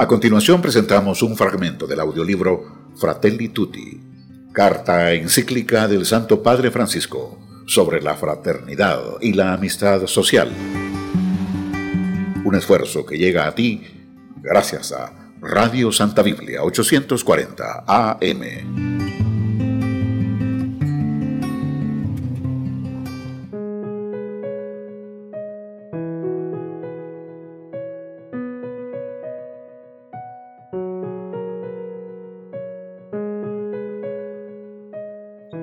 A continuación presentamos un fragmento del audiolibro Fratelli Tutti, carta encíclica del Santo Padre Francisco sobre la fraternidad y la amistad social. Un esfuerzo que llega a ti gracias a Radio Santa Biblia 840 AM.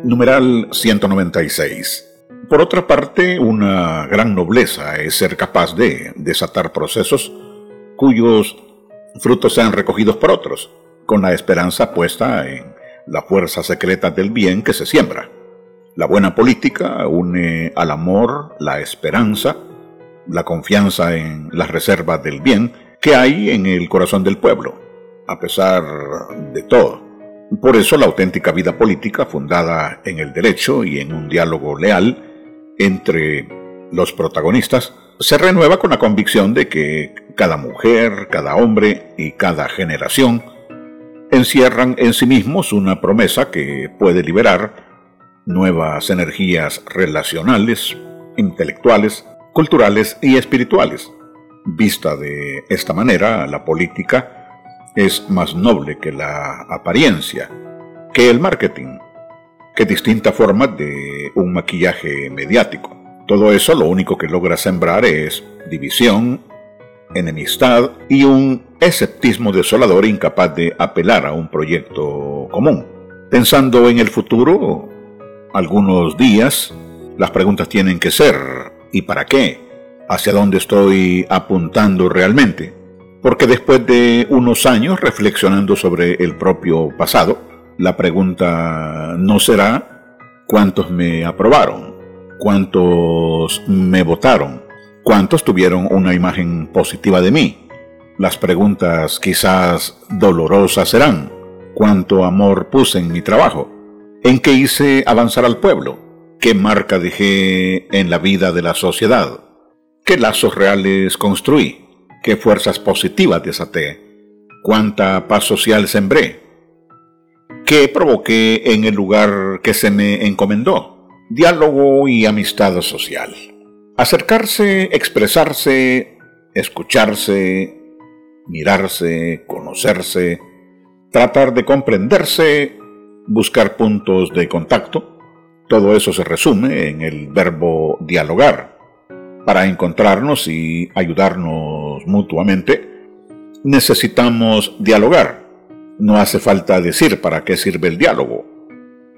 Numeral 196. Por otra parte, una gran nobleza es ser capaz de desatar procesos cuyos frutos sean recogidos por otros, con la esperanza puesta en la fuerza secreta del bien que se siembra. La buena política une al amor, la esperanza, la confianza en las reservas del bien que hay en el corazón del pueblo, a pesar de todo. Por eso la auténtica vida política, fundada en el derecho y en un diálogo leal entre los protagonistas, se renueva con la convicción de que cada mujer, cada hombre y cada generación encierran en sí mismos una promesa que puede liberar nuevas energías relacionales, intelectuales, culturales y espirituales. Vista de esta manera, la política es más noble que la apariencia, que el marketing, que distintas formas de un maquillaje mediático. Todo eso lo único que logra sembrar es división, enemistad y un esceptismo desolador incapaz de apelar a un proyecto común. Pensando en el futuro, algunos días, las preguntas tienen que ser ¿y para qué? ¿Hacia dónde estoy apuntando realmente? Porque después de unos años reflexionando sobre el propio pasado, la pregunta no será cuántos me aprobaron, cuántos me votaron, cuántos tuvieron una imagen positiva de mí. Las preguntas quizás dolorosas serán, cuánto amor puse en mi trabajo, en qué hice avanzar al pueblo, qué marca dejé en la vida de la sociedad, qué lazos reales construí qué fuerzas positivas desaté, cuánta paz social sembré, qué provoqué en el lugar que se me encomendó, diálogo y amistad social. Acercarse, expresarse, escucharse, mirarse, conocerse, tratar de comprenderse, buscar puntos de contacto, todo eso se resume en el verbo dialogar para encontrarnos y ayudarnos mutuamente, necesitamos dialogar. No hace falta decir para qué sirve el diálogo.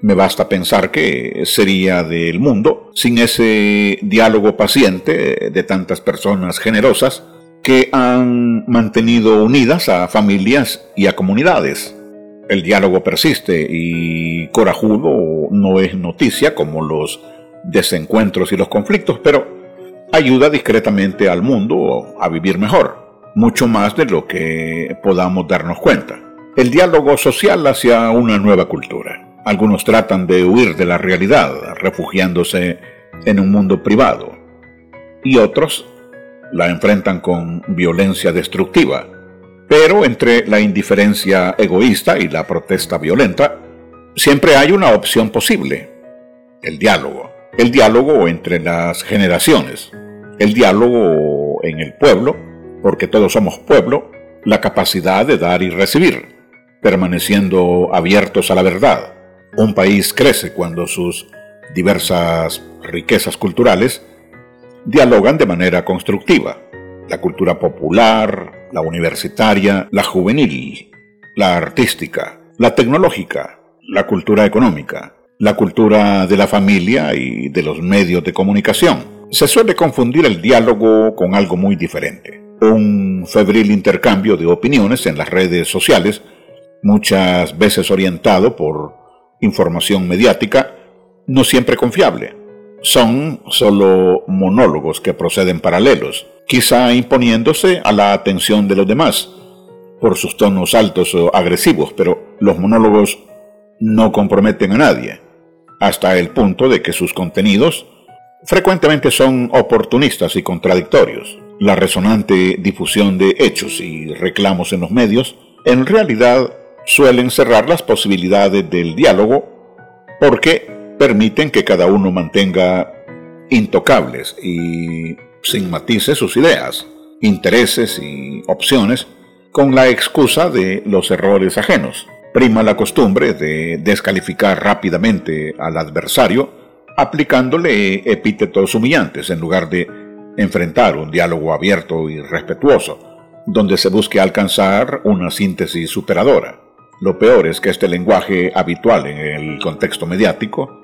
Me basta pensar que sería del mundo sin ese diálogo paciente de tantas personas generosas que han mantenido unidas a familias y a comunidades. El diálogo persiste y corajudo no es noticia como los desencuentros y los conflictos, pero ayuda discretamente al mundo a vivir mejor, mucho más de lo que podamos darnos cuenta. El diálogo social hacia una nueva cultura. Algunos tratan de huir de la realidad, refugiándose en un mundo privado, y otros la enfrentan con violencia destructiva. Pero entre la indiferencia egoísta y la protesta violenta, siempre hay una opción posible, el diálogo el diálogo entre las generaciones, el diálogo en el pueblo, porque todos somos pueblo, la capacidad de dar y recibir, permaneciendo abiertos a la verdad. Un país crece cuando sus diversas riquezas culturales dialogan de manera constructiva. La cultura popular, la universitaria, la juvenil, la artística, la tecnológica, la cultura económica, la cultura de la familia y de los medios de comunicación. Se suele confundir el diálogo con algo muy diferente. Un febril intercambio de opiniones en las redes sociales, muchas veces orientado por información mediática, no siempre confiable. Son solo monólogos que proceden paralelos, quizá imponiéndose a la atención de los demás por sus tonos altos o agresivos, pero los monólogos no comprometen a nadie hasta el punto de que sus contenidos frecuentemente son oportunistas y contradictorios. la resonante difusión de hechos y reclamos en los medios, en realidad suelen cerrar las posibilidades del diálogo porque permiten que cada uno mantenga intocables y sin matices sus ideas, intereses y opciones con la excusa de los errores ajenos. Prima la costumbre de descalificar rápidamente al adversario aplicándole epítetos humillantes en lugar de enfrentar un diálogo abierto y respetuoso, donde se busque alcanzar una síntesis superadora. Lo peor es que este lenguaje habitual en el contexto mediático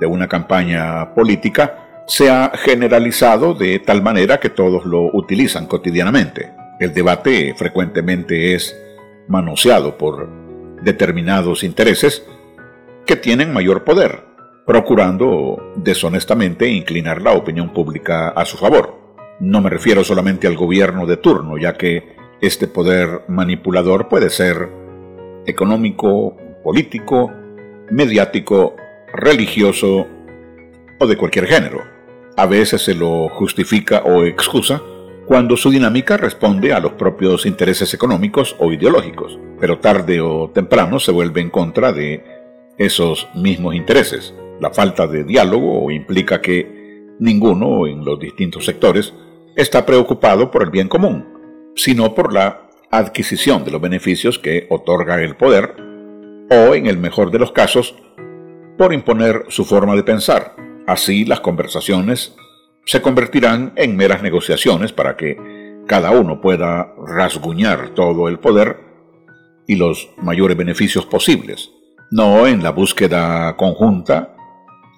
de una campaña política se ha generalizado de tal manera que todos lo utilizan cotidianamente. El debate frecuentemente es manoseado por determinados intereses que tienen mayor poder, procurando deshonestamente inclinar la opinión pública a su favor. No me refiero solamente al gobierno de turno, ya que este poder manipulador puede ser económico, político, mediático, religioso o de cualquier género. A veces se lo justifica o excusa cuando su dinámica responde a los propios intereses económicos o ideológicos, pero tarde o temprano se vuelve en contra de esos mismos intereses. La falta de diálogo implica que ninguno en los distintos sectores está preocupado por el bien común, sino por la adquisición de los beneficios que otorga el poder o, en el mejor de los casos, por imponer su forma de pensar. Así las conversaciones se convertirán en meras negociaciones para que cada uno pueda rasguñar todo el poder y los mayores beneficios posibles, no en la búsqueda conjunta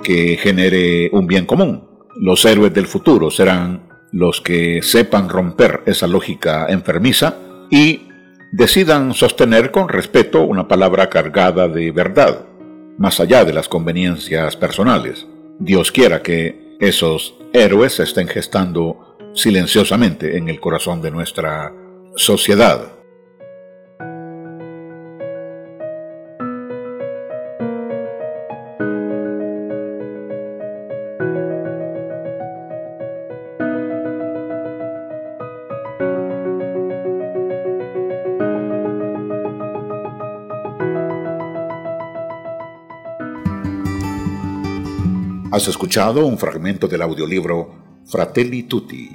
que genere un bien común. Los héroes del futuro serán los que sepan romper esa lógica enfermiza y decidan sostener con respeto una palabra cargada de verdad, más allá de las conveniencias personales. Dios quiera que esos héroes se estén gestando silenciosamente en el corazón de nuestra sociedad. Has escuchado un fragmento del audiolibro Fratelli Tutti,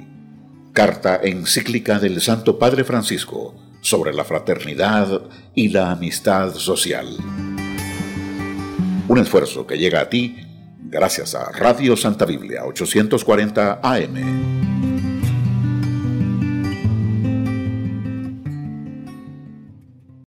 carta encíclica del Santo Padre Francisco sobre la fraternidad y la amistad social. Un esfuerzo que llega a ti gracias a Radio Santa Biblia 840 AM.